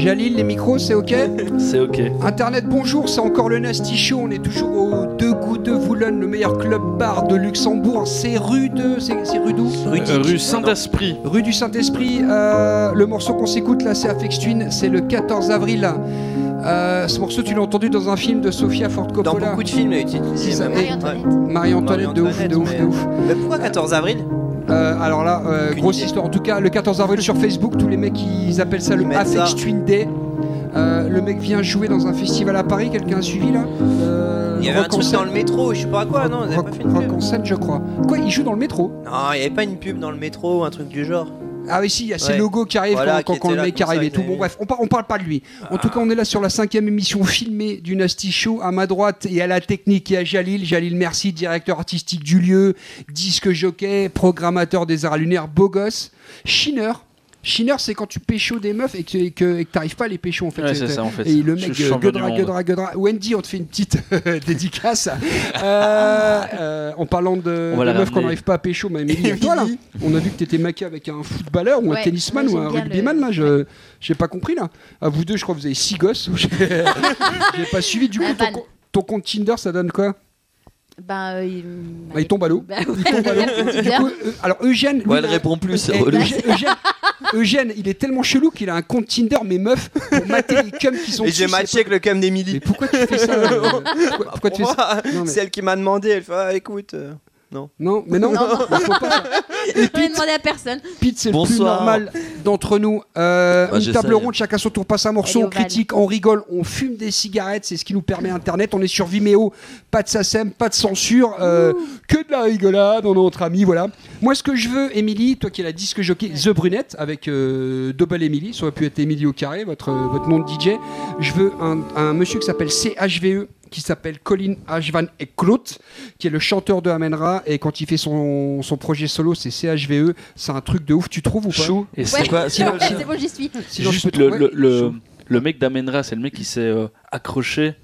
Jalil, les micros, c'est ok C'est ok. Internet, bonjour, c'est encore le Nasty Show. On est toujours au Deux Goûts de Voulogne, le meilleur club bar de Luxembourg. C'est rue de. C'est rue d'où Euh, rue Saint-Esprit. Rue du Saint-Esprit. Euh, le morceau qu'on s'écoute là, c'est Afex Twin. C'est le 14 avril. Euh, ce morceau, tu l'as entendu dans un film de Sofia Ford Dans Coppola. beaucoup de films, elle est utilisée. Marie-Antoinette. Marie-Antoinette, de ouf, de ouf, de ouf. Mais pourquoi 14 avril? Euh, alors là, euh, grosse idée. histoire. En tout cas, le 14 avril sur Facebook, tous les mecs ils appellent ça le Ils mettent. Twin Day. Euh, le mec vient jouer dans un festival à Paris. Quelqu'un a suivi là Euh, Il y avait un Rock truc dans le métro, je sais pas quoi, non, avaient Rock, pas fait une Rock pub. en scène, je crois. Quoi, il joue dans le métro? Non, il y avait pas une pub dans le métro ou un truc du genre. Ah oui, si, il y a ces Ouais. logos qui arrivent Voilà, quand, le mec arrive et tout. Bon, bref, on, par- on parle pas de lui. En tout cas, on est là sur la cinquième émission filmée du Nasty Show. À ma droite, et à la technique et à Jalil. Jalil, merci, directeur artistique du lieu, disque jockey, programmateur des arts lunaires, beau gosse. Chineur. Chineur, c'est quand tu pécho des meufs et que, et que, et que t'arrives pas à les pécho en fait. Ouais, c'est ça, en fait. Et le mec euh, monde. gueudra, gueudra. Wendy, on te fait une petite dédicace. Euh, euh, en parlant de, de la meufs qu'on n'arrive pas à pécho, mais Amélie, toi là, on a vu que t'étais maqué avec un footballeur ou un Ouais, tennisman ou un rugbyman le- là, je j'ai pas compris là. À vous deux, je crois que vous avez six gosses. J'ai pas suivi. Du coup, ton, vanne. co- ton compte Tinder, ça donne quoi? Ben, euh, il... Bah, il tombe à l'eau. Bah, Il tombe à l'eau. Euh, alors Eugène, Ouais, elle répond plus. Eugène, Eugène- Eugène, il est tellement chelou qu'il a un compte Tinder, mais meuf, pour mater les cums qui sont Et j'ai matché avec le cam pas- d'Emily. Mais pourquoi tu fais ça euh, Pourquoi, pourquoi tu fais ça Non, mais- C'est elle qui m'a demandé, elle fait ah, écoute. euh, Non, mais non, Non, non. il faut pas. Je n'ai demandé à personne. Pete, c'est le plus Bonsoir. normal d'entre nous. Euh, Bah, une j'essaye. table ronde, chacun son tour passe un morceau, on critique, on rigole, on fume des cigarettes, c'est ce qui nous permet Internet. On est sur Vimeo, pas de SACEM, pas de censure, euh, que de la rigolade, on est entre amis, voilà. Moi, ce que je veux, Émilie, toi qui es la disque jockey The Brunette, avec euh, Double Émilie, ça aurait pu être Émilie au carré, votre, euh, votre nom de DJ. Je veux un, un monsieur qui s'appelle CHVE, qui s'appelle Colin H. Van Ecklout, qui est le chanteur de Amenra, et quand il fait son, son projet solo, c'est CHVE, c'est un truc de ouf, tu trouves ou pas? Chou. Et Ouais, c'est quoi? C'est c'est- bon, c'est bon, j'y suis. Sinon, je Juste peux le, trouver- le, le, le mec d'Amenra, c'est le mec qui s'est euh, accroché.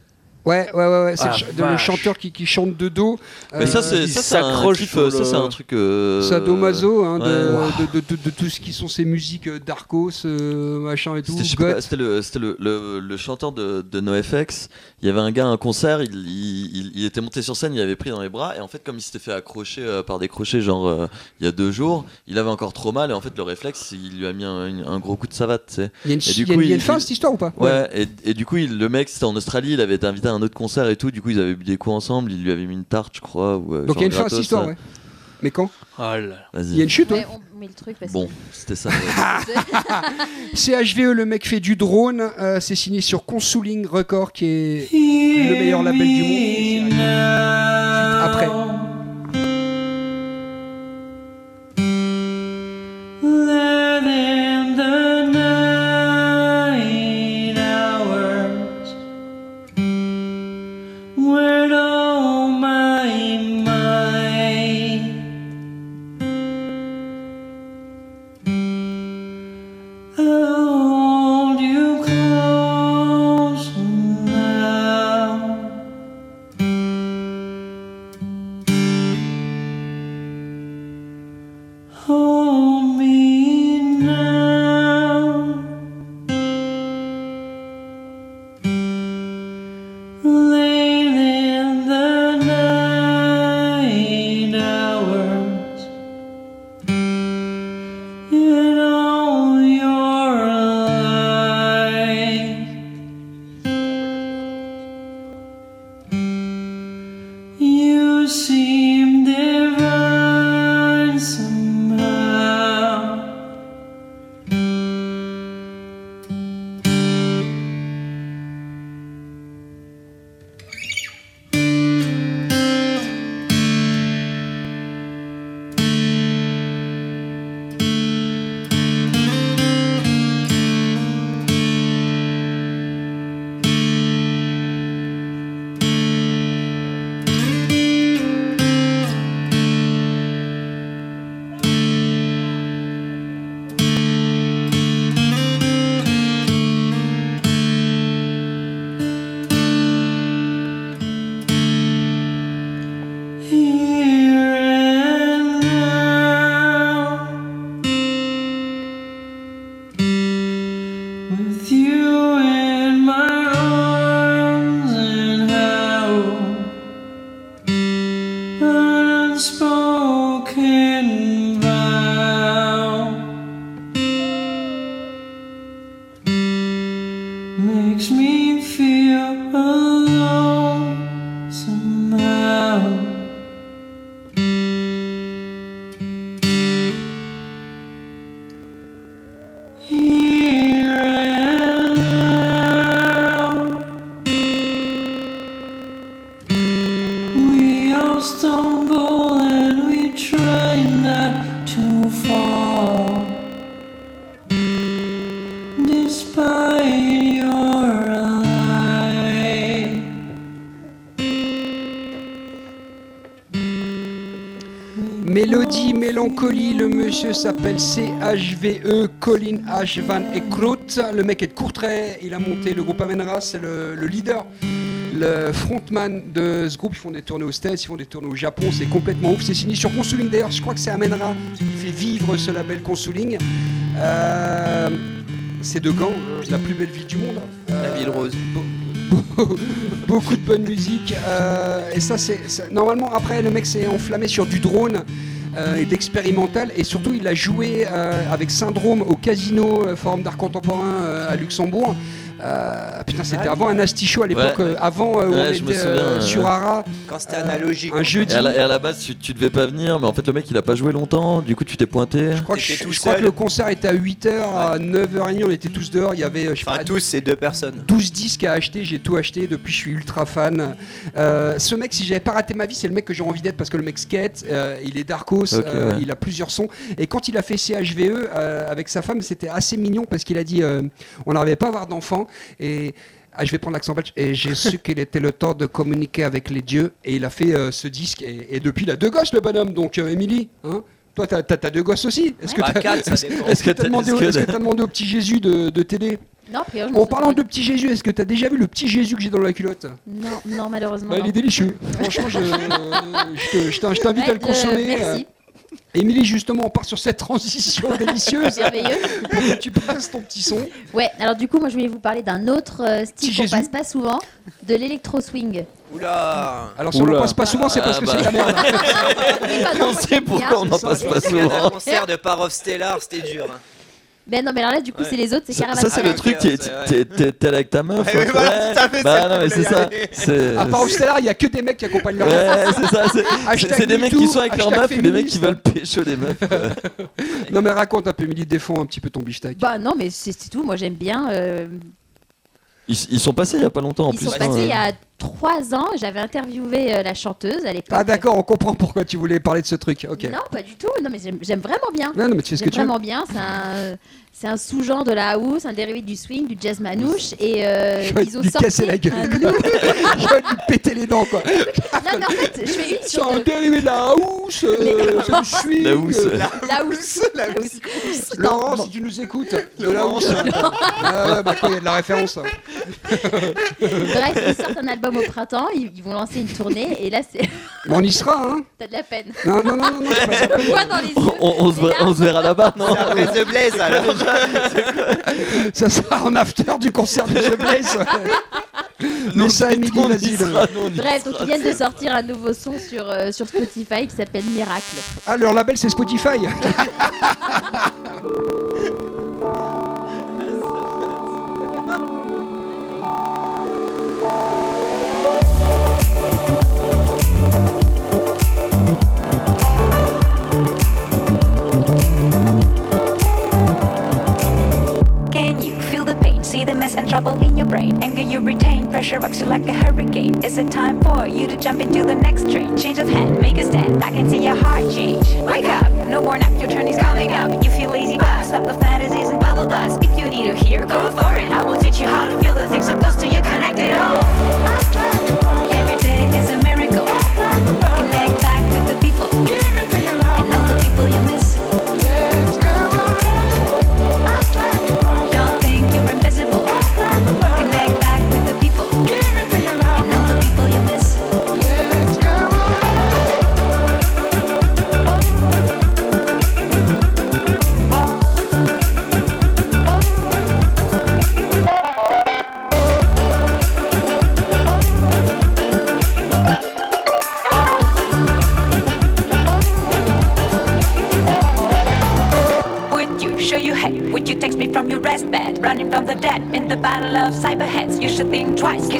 Ouais, ouais, ouais, ouais, c'est Ah, le, le chanteur qui, qui chante de dos. Mais Euh, ça, c'est ça, c'est un euh, le- c'est un truc. euh, Sadomaso, hein, de, ouais. de, de, de- de tout ce qui sont ces musiques euh, Darkos, euh, machin et tout. C'était le, c'était le, le, le chanteur de, de NoFX. Il y avait un gars à un concert, il, il, il- il était monté sur scène, il avait pris dans les bras, et en fait, comme il s'était fait accrocher euh, par des crochets, genre euh, il y a deux jours, il avait encore trop mal, et en fait, le réflexe, il lui a mis un, un gros coup de savate. Il y a une, Et du il y a coup, une- y a une fin cette histoire ou pas? Ouais, et, et du coup, il- le mec, c'était en Australie, il avait été invité à un autre concert et tout, du coup, ils avaient bu des coups ensemble, il lui avait mis une tarte, je crois. Ou, euh, Donc il y a une fin à cette histoire, ouais. Mais quand Oh là là. Vas-y. Il y a une chute, ouais. On met le truc parce Bon, que. c'était ça. ouais. CHVE, le mec fait du drone. euh, c'est signé sur Consuling Record, qui est le meilleur label du monde. Après. Mélodie, mélancolie, le monsieur s'appelle CHVE, Colin H. Van Eckrout. Le mec est de Courtrai, il a monté le groupe Amenra, c'est le leader, le frontman de ce groupe. Ils font des tournées aux States, ils font des tournées au Japon, c'est complètement ouf. C'est signé sur Consuling d'ailleurs, je crois que c'est Amenra qui fait vivre ce label Consuling. Euh, c'est de Gand, la plus belle ville du monde. La ville rose. beaucoup de bonne musique. euh, et ça, c'est normalement après le mec s'est enflammé sur du drone. euh, et d'expérimental et surtout il a joué euh, avec Syndrome au Casino euh, Forum d'art contemporain euh, à Luxembourg. Euh, putain, c'était avant un asticho à l'époque, Ouais. euh, avant euh, où Ouais, on je me était souviens, euh, sur Ara, Quand c'était analogique. un Et jeudi. à, la, et à la base, tu, tu devais pas venir, mais en fait, le mec il a pas joué longtemps, du coup, tu t'es pointé. Je crois, que, T'étais je, tout je crois que seul. le concert était à 8h, à 9h30, on était tous dehors. Il y avait, je Enfin, pas, tous, c'est deux personnes. 12 disques à acheter, j'ai tout acheté, depuis je suis ultra fan. Euh, ce mec, si j'avais pas raté ma vie, c'est le mec que j'ai envie d'être parce que le mec skate, euh, il est Darkos, euh, ouais. il a plusieurs sons. Et quand il a fait CHVE euh, avec sa femme, c'était assez mignon parce qu'il a dit euh, on n'arrivait pas à avoir d'enfants et. ah, je vais prendre l'accent belge. Et j'ai su qu'il était le temps de communiquer avec les dieux. Et il a fait euh, ce disque. Et, et depuis, il a deux gosses, le bonhomme. Donc, euh, Émilie, hein toi, t'as as, deux gosses aussi Est-ce que Bah, t'as quatre, ça dépend. est-ce que t'as Est-ce demandé, au- que- est-ce que t'as demandé au petit Jésus de, de t'aider? Non, priori, en parlant de petit Jésus, est-ce que tu as déjà vu le petit Jésus que j'ai dans la culotte? Non, non, malheureusement. Bah, Il est délicieux. Franchement, je, je te- je t'in- je t'invite à le euh, consommer. merci. Émilie, justement, on part sur cette transition délicieuse Merveilleux. pour que tu passes ton petit son? Ouais, alors du coup, moi je voulais vous parler d'un autre euh, style qu'on passe pas souvent, de l'électro-swing. Oula Alors, si on Oula. passe pas souvent, c'est parce Ah, que bah. c'est de la merde. Oui, On sait pourquoi on n'en passe pas souvent. concert de Parov Stellar, c'était dur. hein. Ben non, mais alors là, du coup, Ouais. c'est les autres, c'est Ça, Caravan. ça, c'est Ah, le ok, truc, t'es- avec ta meuf. Ouais, hein, voilà, ouais. tout à fait, Bah non, mais c'est ça. À part au il y a que des mecs qui accompagnent leur Ouais, c'est ça. c'est- des mecs qui sont avec leur meuf ou des mecs qui veulent pécho des meufs. Non, mais raconte un peu, Émilie, défends un petit peu ton bichetac. Bah non, mais c'est c'est tout, moi j'aime bien. euh, Ils, ils sont passés il y a pas longtemps en Ils plus. sont hein. passés il y a trois ans, j'avais interviewé euh, la chanteuse à l'époque. Ah, d'accord, on comprend pourquoi tu voulais parler de ce truc. Ok. Non, pas du tout, non, mais j'aime j'aime vraiment bien. Non, non, mais tu fais ce que J'aime tu veux. vraiment bien, c'est un, c'est un sous-genre de la house, un dérivé du swing, du jazz manouche, et euh, Je vais ils ont lui sorti casser la gueule. un Je vais lui péter les dents, quoi. Non, mais en fait, je fais une C'est un deux. dérivé de la house, euh, du swing. La housse. euh, La house. La house. Laurent, si tu nous écoutes, de la housse. Ah, bah il y a de la référence. Bref, ils sortent un album au printemps, ils, ils vont lancer une tournée, et là, c'est. On y sera, hein. T'as de la peine. Non, non, non, non, non, c'est pas ça. Je le vois dans les yeux. On, on se verra, on se verra là-bas, non Après The Blaze, alors. Ça sera en after du concert de The Blaze. Mais ça, Émilie, on y vas-y. sera, le- nous, on y Bref, donc ils viennent de sortir un nouveau son sur, euh, sur Spotify qui s'appelle Miracle. Ah, leur label, c'est Spotify. and trouble in your brain. Anger you retain, pressure rocks you like a hurricane. Is it time for you to jump into the next train? Change of hand, make a stand. I can see your heart change. Wake up, no more nap, your turn is coming up. You feel lazy, but stop the fantasies and bubble dust. If you need to hear, go for it. I will teach you how to feel the things so close to you, connected all.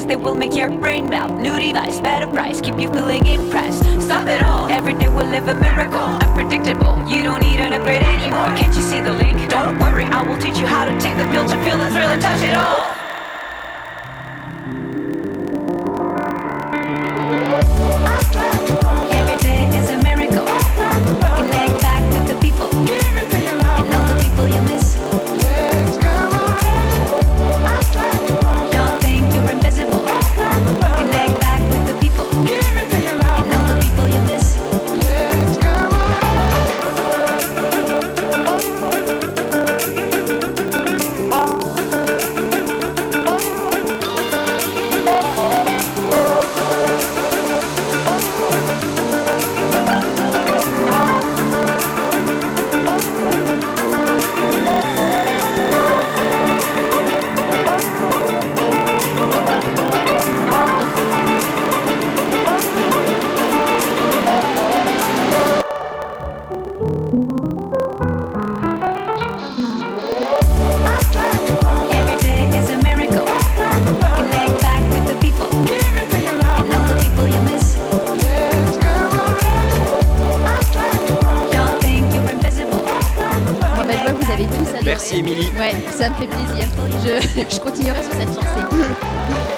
They will make your brain melt. New device, better price, keep you feeling impressed. Stop it all, every day we'll live a miracle. Unpredictable, you don't need an upgrade anymore. Can't you see the link? Don't worry, I will teach you how to take the pill to feel the thrill and touch it all.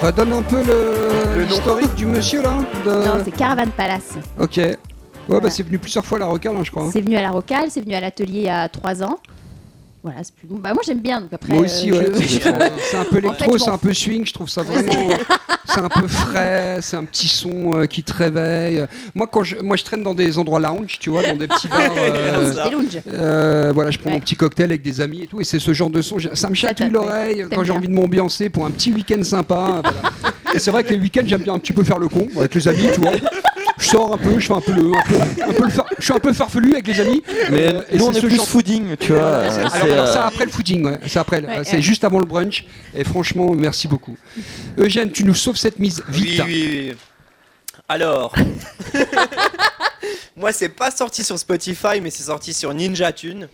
Euh, donne un peu le l'historique du monsieur là. de- Non, c'est Caravan Palace. Ok. Ouais, bah c'est venu plusieurs fois à la rocale, hein, je crois. C'est venu à la Rocale, c'est venu à l'atelier il y a 3 ans. Voilà, c'est plus long. Bah, moi j'aime bien, donc après. Moi aussi, euh, ouais. je- C'est un peu En fait, électro, c'est un peu swing, je trouve ça vraiment. c'est un peu frais, c'est un petit son euh, qui te réveille. Moi, quand je, moi, je traîne dans des endroits lounge, tu vois, dans des petits bars. euh, euh, voilà, je prends mon petit cocktail avec des amis et tout, et c'est ce genre de son. Ça me chatouille l'oreille quand j'ai envie de m'ambiancer pour un petit week-end sympa. voilà. Et c'est vrai que les week-ends, j'aime bien un petit peu faire le con avec les amis, tu vois. Je sors un peu, je fais un peu le, un peu, un peu le far- je suis un peu farfelu avec les amis. Mais Euh, et nous, on c'est est ce plus genre- fooding, tu vois. euh, alors, c'est, alors, euh, ça après le footing, ouais. C'est après, Ouais, c'est ouais. juste avant le brunch. Et franchement, merci beaucoup. Eugène, tu nous sauves cette mise Oui, vite. oui, oui. Alors. Moi, c'est pas sorti sur Spotify, mais c'est sorti sur Ninja Tune.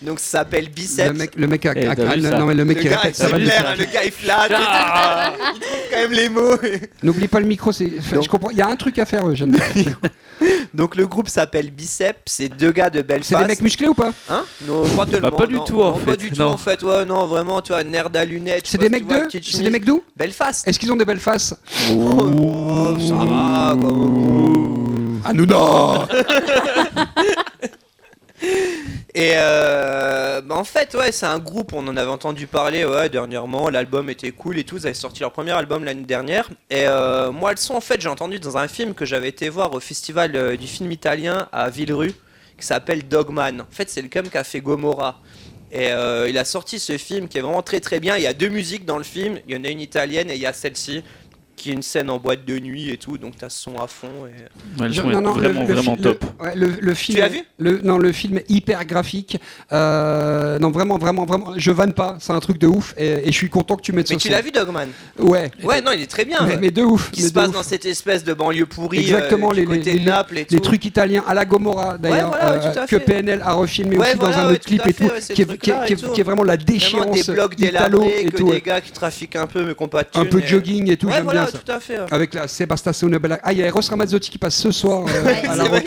Donc, ça s'appelle Biceps. Le mec, le mec a, Eh, a- t'as vu ça non mais le mec le qui gars, répète, ça va bien. hein, le gars, il flatte. Ah il trouve quand même les mots. N'oublie pas le micro, c'est. Je comprends. Il y a un truc à faire, Eugène. Donc, le groupe s'appelle Biceps. C'est deux gars de Belfast. C'est des mecs musclés ou pas Hein Non, pas tellement. Bah, pas du non. tout, en Non, Pas fait, du tout, non. en fait. Ouais, non, vraiment, tu vois, nerd à lunettes. C'est sais des pas si mecs tu vois, d'eux petite C'est chemise. des mecs d'où Belfast. Est-ce qu'ils ont des belles faces Oh, ça va, quoi. Hanouna Et euh, bah en fait, ouais, c'est un groupe, on en avait entendu parler ouais, dernièrement, l'album était cool et tout, ils avaient sorti leur premier album l'année dernière. Et euh, moi, le son, en fait, j'ai entendu dans un film que j'avais été voir au festival euh, du film italien à Villerue, qui s'appelle Dogman. En fait, c'est le cum qui a fait Gomorrah. Et euh, il a sorti ce film qui est vraiment très très bien. Il y a deux musiques dans le film, il y en a une italienne et il y a celle-ci, qui est une scène en boîte de nuit et tout, donc t'as ce son à fond. Et... Ouais, le son est non, vraiment, le- vraiment top. Le, ouais, le- le film. l'as vu? le, Non, le film est hyper graphique. Euh, non, vraiment, vraiment, vraiment. Je vanne pas. C'est un truc de ouf. Et, et je suis content que tu mettes Mais ce tu l'as vu Dogman? Ouais. Ouais, non, il est très bien. Mais, mais de ouf. qui mais se passe ouf. dans cette espèce de banlieue pourrie, Exactement, euh, du les, côté les- Naples et les tout. trucs italiens à la Gomorra d'ailleurs, Ouais, voilà, ouais, euh, que. PNL a refilmé Ouais, aussi voilà, dans un autre clip et tout, qui, est, vraiment la déchéance des blocs que des gars qui trafiquent un peu mais qui pas de Un peu jogging et tout, Ouais, j'aime voilà, bien ça. tout à fait. ouais. Avec la Sebastiano Bella. Ah, il y a Eros Ramazzotti qui passe ce soir euh, à la ouais.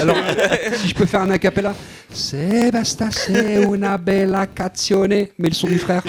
Alors, si je peux faire un acapella. Una bella canzone. Mais le son du frère.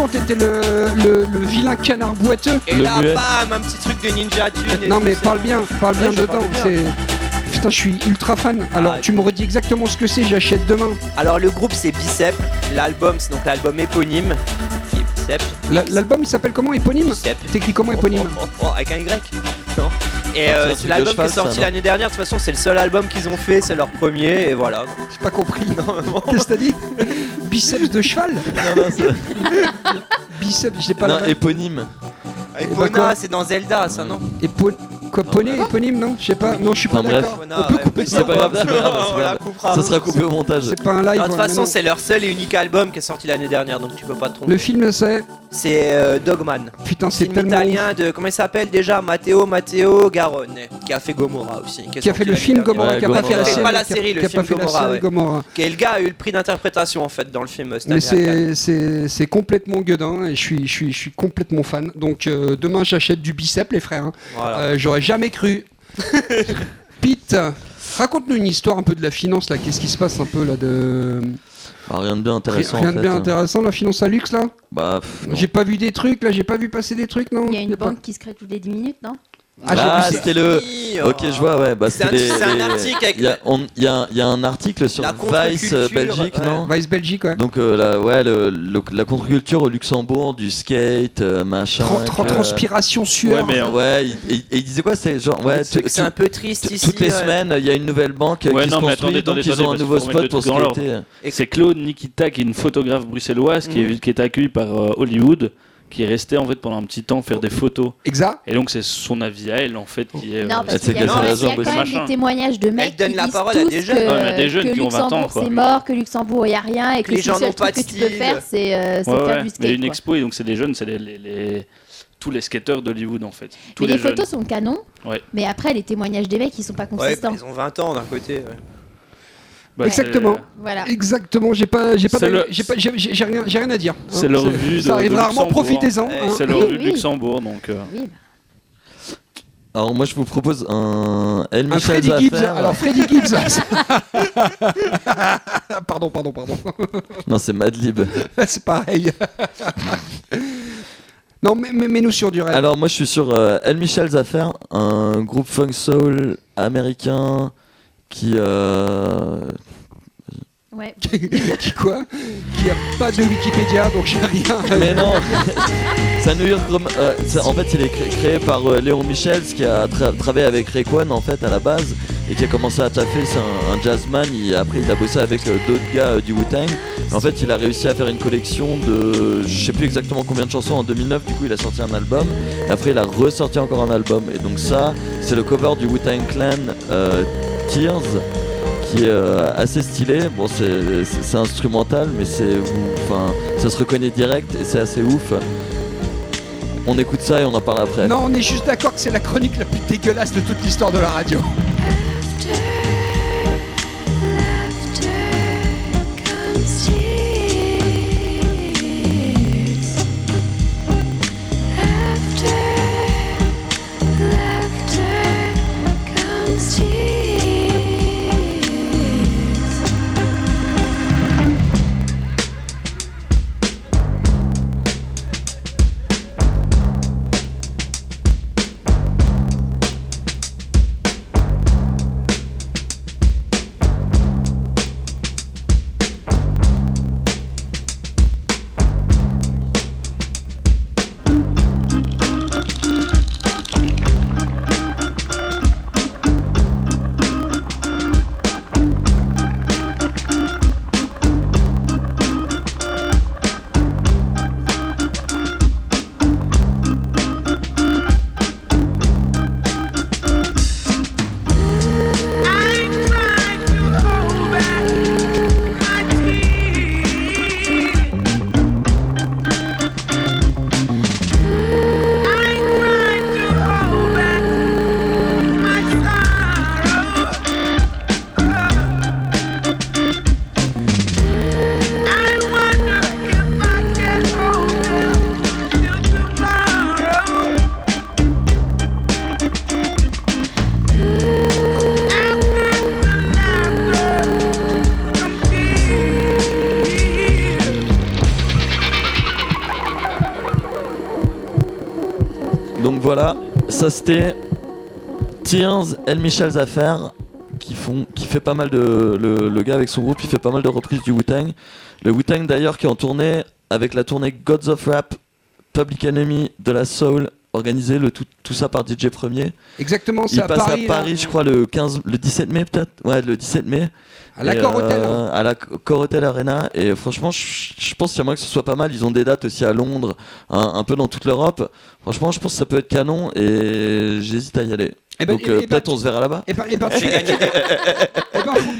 T'étais le, le, le vilain canard boiteux. Et Le là, muet. bam, un petit truc de Ninja Tune. et Non mais ça. parle bien, parle bien Ouais, dedans. parle bien. C'est putain, je suis ultra fan. Alors Ah, tu me redis exactement ce que c'est, j'achète demain. Alors le groupe c'est Bicep, l'album c'est donc l'album éponyme L'album il s'appelle comment Éponyme Bicep. T'écris comment éponyme Oh, oh, oh, avec un Y Non. Et euh, c'est de l'album qui est sorti l'année dernière, de toute façon c'est le seul album qu'ils ont fait, c'est leur premier et voilà. J'ai pas compris. Qu'est-ce que t'as dit Biceps de cheval Non, non, c'est- Biceps, j'ai pas non, la éponyme. Epona quoi c'est dans Zelda ça non Épo... Quoi, poney, éponyme, non Je sais pas. Non, je suis pas Enfin, bref. d'accord. On peut couper ça. C'est pas grave, c'est pas grave, c'est On pas la grave. coupera. Ça sera coupé au montage. C'est pas un live. De toute ouais, façon mais c'est leur seul et unique album qui est sorti l'année dernière donc tu peux pas te tromper. Le film, c'est. C'est euh, Dogman. Putain, c'est Film tellement. italien de comment il s'appelle déjà? Matteo Matteo Garone qui a fait Gomorrah aussi Qui a fait le film. Gomorrah, qui a pas fait la série. Pas la qui a- série, le qui a film pas fait la Gomorrah, série ouais. Gomorrah. Et le gars a eu le prix d'interprétation en fait dans le film. cette Mais année à Cannes. c'est c'est c'est complètement gueudin et je suis je suis je suis complètement fan. Donc euh, demain j'achète du bicep les frères. hein. Voilà. Euh, J'aurais jamais cru. Pete, raconte-nous une histoire un peu de la finance là. Qu'est-ce qui se passe un peu là de Ah, rien de bien intéressant. rien en de fait, bien hein. intéressant la finance à luxe là? Bah. J'ai pas vu des trucs là. J'ai pas vu passer des trucs non? Il y a une pas- banque qui se crée toutes les 10 minutes, non? Ah, j'ai Ah, c'était le. Oui, Ok, oh. je vois, ouais. Bah, C'est un- c'était les- un article avec Il y, a- on- il y a, il y a un article sur Vice euh, Belgique, ouais. non Vice Belgique ouais. Donc, euh, la, ouais, le, le- la contre-culture au Luxembourg, du skate, euh, machin. Tran- tran- transpiration sueur. Ouais, mais, euh, Ouais, et, et il disait quoi C'est genre, ouais, C'est un peu triste ici. toutes les ouais. semaines, il y a une nouvelle banque Ouais, qui non, se mais construit, attendez, donc attendez, ils ont un nouveau spot pour skater. C'est Claude Nikita, qui est une photographe bruxelloise, qui, est, est accueillie par Hollywood, qui est restée en fait pendant un petit temps faire des photos. Exact. Et donc c'est son avis à elle en fait qui est. Non, euh, parce c'est qu'il y il y a quand même des témoignages de mecs donne qui la disent parole à des jeunes. que, Ouais, mais des jeunes que qui ont 20 ans, c'est mort, que Luxembourg il n'y a rien et que Les le gens n'ont pas que tu peux faire c'est euh, c'est ouais, faire ouais. du Mais skate. une quoi. expo et donc c'est des jeunes, c'est les, les- les- tous les skateurs d'Hollywood en fait. Tous Mais les, les, photos sont canons, Ouais. mais après les témoignages des mecs ils sont pas Ouais, consistants. ils ont 20 ans d'un côté. ouais. Bah, Exactement. Voilà. Exactement. J'ai pas j'ai pas le- j'ai pas j'ai j'ai- j'ai rien j'ai rien à dire. hein. C'est leur vue de- Ça arrive de rarement. Luxembourg. Profitez-en. Hein. C'est leur Oui, vue de. Luxembourg donc. euh, Oui, Alors, moi, je vous propose un El Un Michel Freddy Gibbs. Zaffer. Alors Freddy Gibbs. pardon, pardon, pardon. Non, c'est Madlib. C'est pareil. non, mais, mais, mais nous sur du rêve. Alors, moi, je suis sur euh, El Michel Zaffer, un groupe funk soul américain qui. euh, ouais. qui quoi Qui a pas de Wikipédia, donc j'ai rien. Mais non C'est un New York euh, En fait, il est cré- créé par euh, Léon Michels qui a tra- travaillé avec Rayquan en fait à la base et qui a commencé à taffer. C'est un, un jazzman. Il, après, il a bossé avec euh, d'autres gars euh, du Wu-Tang. En fait, il a réussi à faire une collection de je sais plus exactement combien de chansons en 2009. Du coup, il a sorti un album. Et après, il a ressorti encore un album. Et donc ça, c'est le cover du Wu-Tang Clan euh, Tears qui est euh, assez stylé. Bon, c'est instrumental, mais c'est enfin ça se reconnaît direct et c'est assez ouf. On écoute ça et on en parle après. Non, on est juste d'accord que c'est la chronique la plus dégueulasse de toute l'histoire de la radio. Voilà, ça c'était Tears, El Michel's Affair, qui, font, qui fait pas mal de. Le, le gars avec son groupe, il fait pas mal de reprises du Wu-Tang. Le Wu-Tang d'ailleurs qui est en tournée avec la tournée Gods of Rap, Public Enemy, de la Soul, organisé le tout, tout ça par DJ Premier. Exactement, c'est Il à passe Paris. à. Paris, je crois, le 15, le 17 mai peut-être? Ouais, le 17 mai. À la Et, Corotel. euh, à Arena. Et franchement, je, pense qu'il y a moyen que ce soit pas mal. Ils ont des dates aussi à Londres, un, un peu dans toute l'Europe. Franchement, je pense que ça peut être canon et j'hésite à y aller. Eh ben, Donc euh, ben, peut-être on se verra là-bas. Ben, eh ben, tu... eh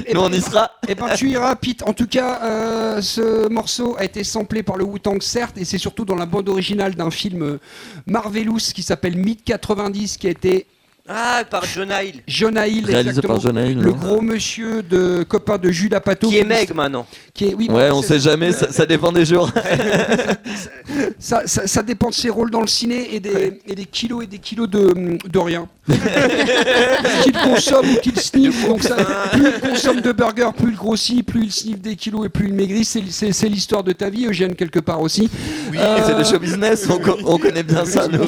eh Nous on y sera. Eh ben tu iras Pete. En tout cas, euh, ce morceau a été samplé par le Wu-Tang certes, et c'est surtout dans la bande originale d'un film euh, Marvelous qui s'appelle Myth 90, qui a été Ah, par John Hill. Jonah Hill, Réalisé exactement. par John Hill. le non gros monsieur de copain de Judas Pato, Qui est Meg maintenant. qui est oui, Ouais, on sait jamais, ça, ça dépend des jours. Ça, ça, ça dépend de ses rôles dans le ciné et des, et des kilos et des kilos de, de rien. qu'il consomme ou qu'il sniffe. Donc ça, plus il consomme de burgers, plus il grossit, plus il sniffe des kilos et plus il maigrit. C'est- l'histoire de ta vie, Eugène, quelque part aussi. Oui, Euh, c'est le show business, on, co- on connaît bien ça. nous.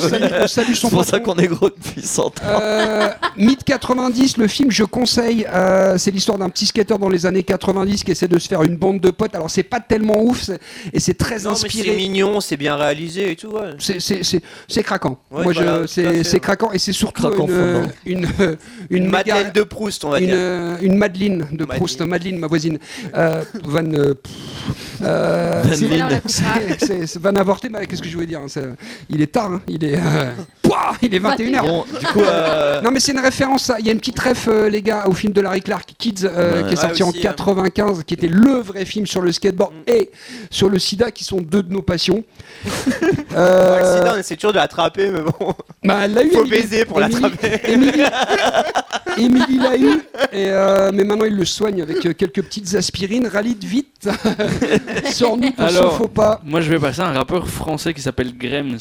C'est pour ça qu'on est gros depuis 100 ans. Euh, Mythe 90, le film, je conseille. euh, c'est l'histoire d'un petit skater dans les années 90 qui essaie de se faire une bande de potes. Alors, c'est pas tellement ouf c'est- et c'est très Non, mais c'est inspiré. mignon, c'est bien réalisé et tout. Ouais. C'est- C'est c'est- c'est craquant. Ouais, Moi, voilà, c'est craquant et c'est surtout Craquant une, une, une, Une méga- Madeleine de Proust, on va une, dire. euh, une Madeleine de Proust, Madeleine, ma voisine. Euh, Van, euh, euh, Van c'est- avorté, mais qu'est-ce que je voulais dire hein, Il est tard, hein, il est, euh, pouah, il est 21h. Bon, du coup, euh, Non mais c'est une référence, il y a une petite ref euh, les gars au film de Larry Clark Kids euh, Ouais. qui est sorti Ouais, en aussi, hein. 95, qui était le vrai film sur le skateboard et sur le sida qui sont deux de nos passions. Euh, le sida, on essaie toujours de l'attraper, mais bon. bah, eu. Faut baiser pour l'attraper. Émilie, l'a eu, et, euh, mais maintenant il le soigne avec euh, quelques petites aspirines. Ralide vite, sors-nous Alors, faux pas. Moi, je vais passer à un rappeur français qui s'appelle Grems.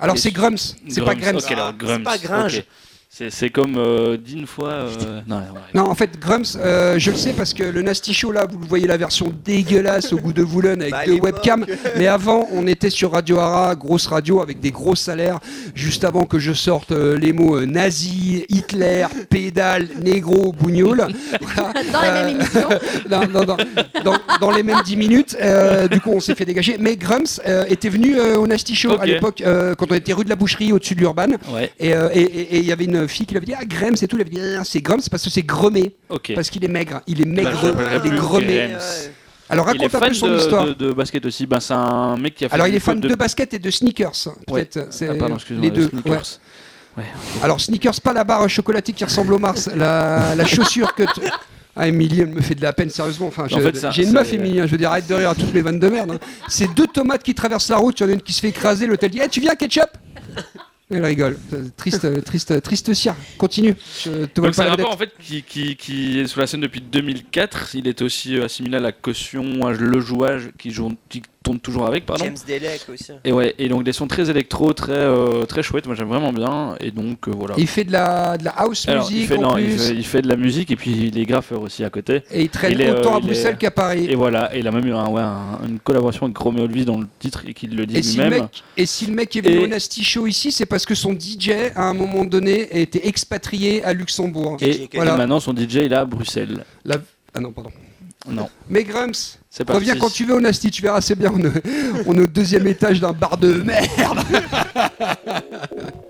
Alors et c'est Grums, c'est pas Grums. Ok, alors, C'est Grums. pas Gringe. ok. C'est comme euh, d'une fois. euh, Non, ouais. Non, en fait, Grums, euh, je le sais parce que le Nasty Show là, vous le voyez la version dégueulasse au goût de Voulogne avec Bah, deux webcams. Mais avant, on était sur Radio Hara, grosse radio avec des gros salaires. Juste avant que je sorte euh, les mots euh, nazi, Hitler, pédale, négro, bougnoul. Voilà. Dans la Euh, même émission. dans, les mêmes 10 minutes. Euh, du coup, on s'est fait dégager. Mais Grums euh, était venu euh, au Nasty Show à l'époque, euh, quand on était rue de la Boucherie, au-dessus de l'Urban. Ouais, Et euh, et- et- et il y avait une fille qui lui avait dit Ah, Grums et tout. Il avait dit Ah, C'est Grums parce que c'est gremé. ok. Parce qu'il est maigre. Il est maigre. il est gremé. Ouais. Alors il est raconte un peu son de, histoire. de- de basket aussi. Ben, c'est un mec qui a fait. Alors il est fan de... basket et de sneakers. Ouais. C'est Ah, pardon, excuse-moi, les de deux. sneakers. ouais. Alors sneakers, pas la barre chocolatée qui ressemble au Mars. La, la chaussure que. tu- Ah, Émilie, elle me fait de la peine, sérieusement. Enfin, je- En fait, ça- j'ai une c'est- meuf, Émilie, hein, je veux dire, arrête de rire à toutes mes vannes de merde. hein. C'est deux tomates qui traversent la route, il y en a une qui se fait écraser, elle dit Eh, Tu viens, ketchup? Elle rigole. Triste, triste, triste cire. Continue. C'est un rappeur en fait qui, qui, qui est sous la scène depuis 2004. Il était aussi euh, assimilé à la caution, à le jouage, qui, joue, qui tourne toujours avec, pardon. James Delec aussi. Et ouais, et donc des sons très électro, très euh, très chouettes. Moi j'aime vraiment bien. Et donc euh, voilà. Il fait de la, de la house Alors, il music fait, en non, il fait, il fait de la musique et puis il est graffeur aussi à côté. Et il traîne il est, autant euh, à Bruxelles est- qu'à Paris. Et voilà, et il a même eu un- ouais, un- une collaboration avec Romeo Elvis dans le titre et qu'il le dit Et si, le lui-même. mec, et si le mec est venu Et- au Nasty Show ici, c'est parce que son DJ, à un moment donné, a été expatrié à Luxembourg. Et, Voilà. et maintenant son DJ il est à Bruxelles. La- Ah non, pardon. Non, Mais parti. reviens quand tu veux au Nasty, tu verras, c'est bien. On est, on est au deuxième étage d'un bar de merde.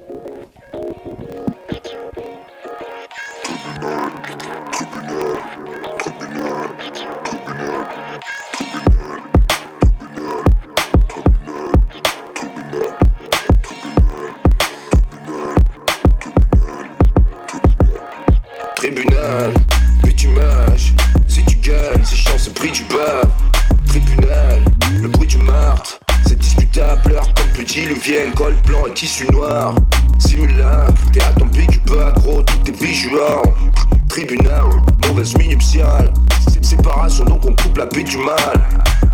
col blanc et tissu noir. T'es à ton pied du bas, gros, tout est visual. Tribunal, mauvaise minuptiale, c'est séparation donc on coupe la paix du mal.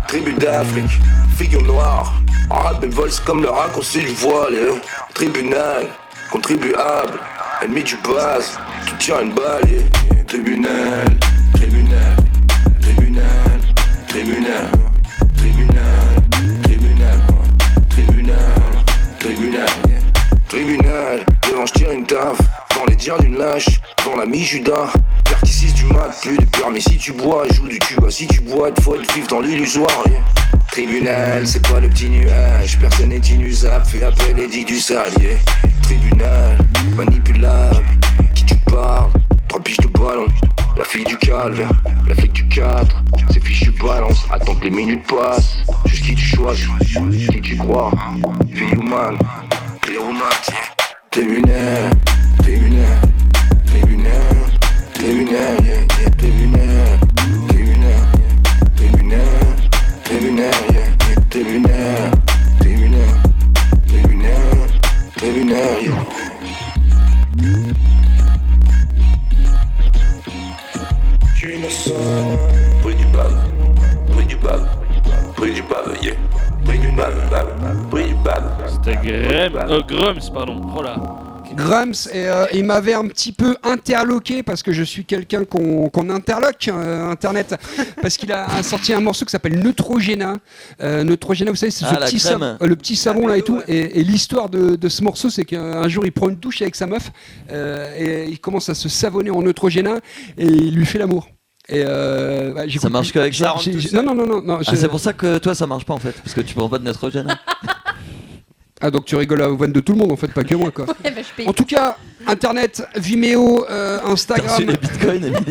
Tribu d'Afrique, figure noire, arabe et vol, comme le raccourci du voile. hein. Tribunal, contribuable, ennemi du base, tout tient une balle. et- Tribunal, tribunal, tribunal, je tire une taf, dans les dires d'une lâche, dans la mi-judas. Car du mat, plus de peur, mais si tu bois, joue du tuba, si tu bois, te faut être vif dans l'illusoire. Yeah. Tribunal, c'est pas le petit nuage, personne n'est inusable, fais appel et dit du salier. Yeah. Tribunal, manipulable, qui tu parles, trois piges de ballon. La fille du calvaire, la flic du 4, c'est fichu balance, attends que les minutes passent, jusqu'à qui tu choisis, qui tu crois, vie humaine, clé ou euh, Grums, pardon. Oh là. Grums, et, euh, il m'avait un petit peu interloqué parce que je suis quelqu'un qu'on interloque, euh, Internet, parce qu'il a sorti un morceau qui s'appelle Neutrogena. Euh, Neutrogena, vous savez, c'est Ah, ce petit, euh, le petit savon là et tout. Et, et l'histoire de, de ce morceau, c'est qu'un jour il prend une douche avec sa meuf euh, et il commence à se savonner en Neutrogena et il lui fait l'amour. Et euh, bah, Ça marche qu'avec Ça. Non, non, non, non. non, Ah, je- c'est pour ça que toi ça marche pas en fait, parce que tu prends pas de nitrogène. Ah, donc tu rigoles aux vannes de tout le monde en fait, pas que moi quoi. Paye. En tout cas, Internet, Vimeo, euh, Instagram,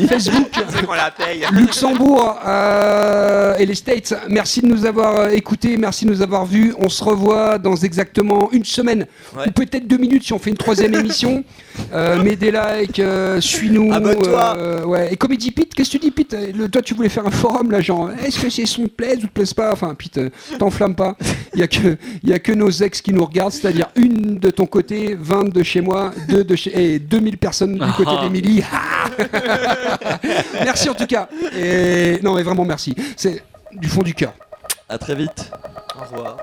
Facebook. C'est. Luxembourg euh, et les States, merci de nous avoir euh, écoutés, merci de nous avoir vus. On se revoit dans exactement une semaine, Ouais. ou peut-être deux minutes si on fait une troisième émission. Euh, mets des likes, suis-nous. Ouais. Et Comedy Pete, qu'est-ce que tu dis Pete? Le- Toi tu voulais faire un forum là, genre, est-ce que ces sons te plaisent ou te plaisent pas? Enfin Pete, t'enflamme pas. Il y a que y a que nos ex qui nous regardent, c'est-à-dire une de ton côté, 20 de chez moi, deux de chez et 2000 personnes du côté Ah. d'Emilie. merci en tout cas. Et non mais vraiment merci. C'est du fond du cœur. À très vite. Au revoir.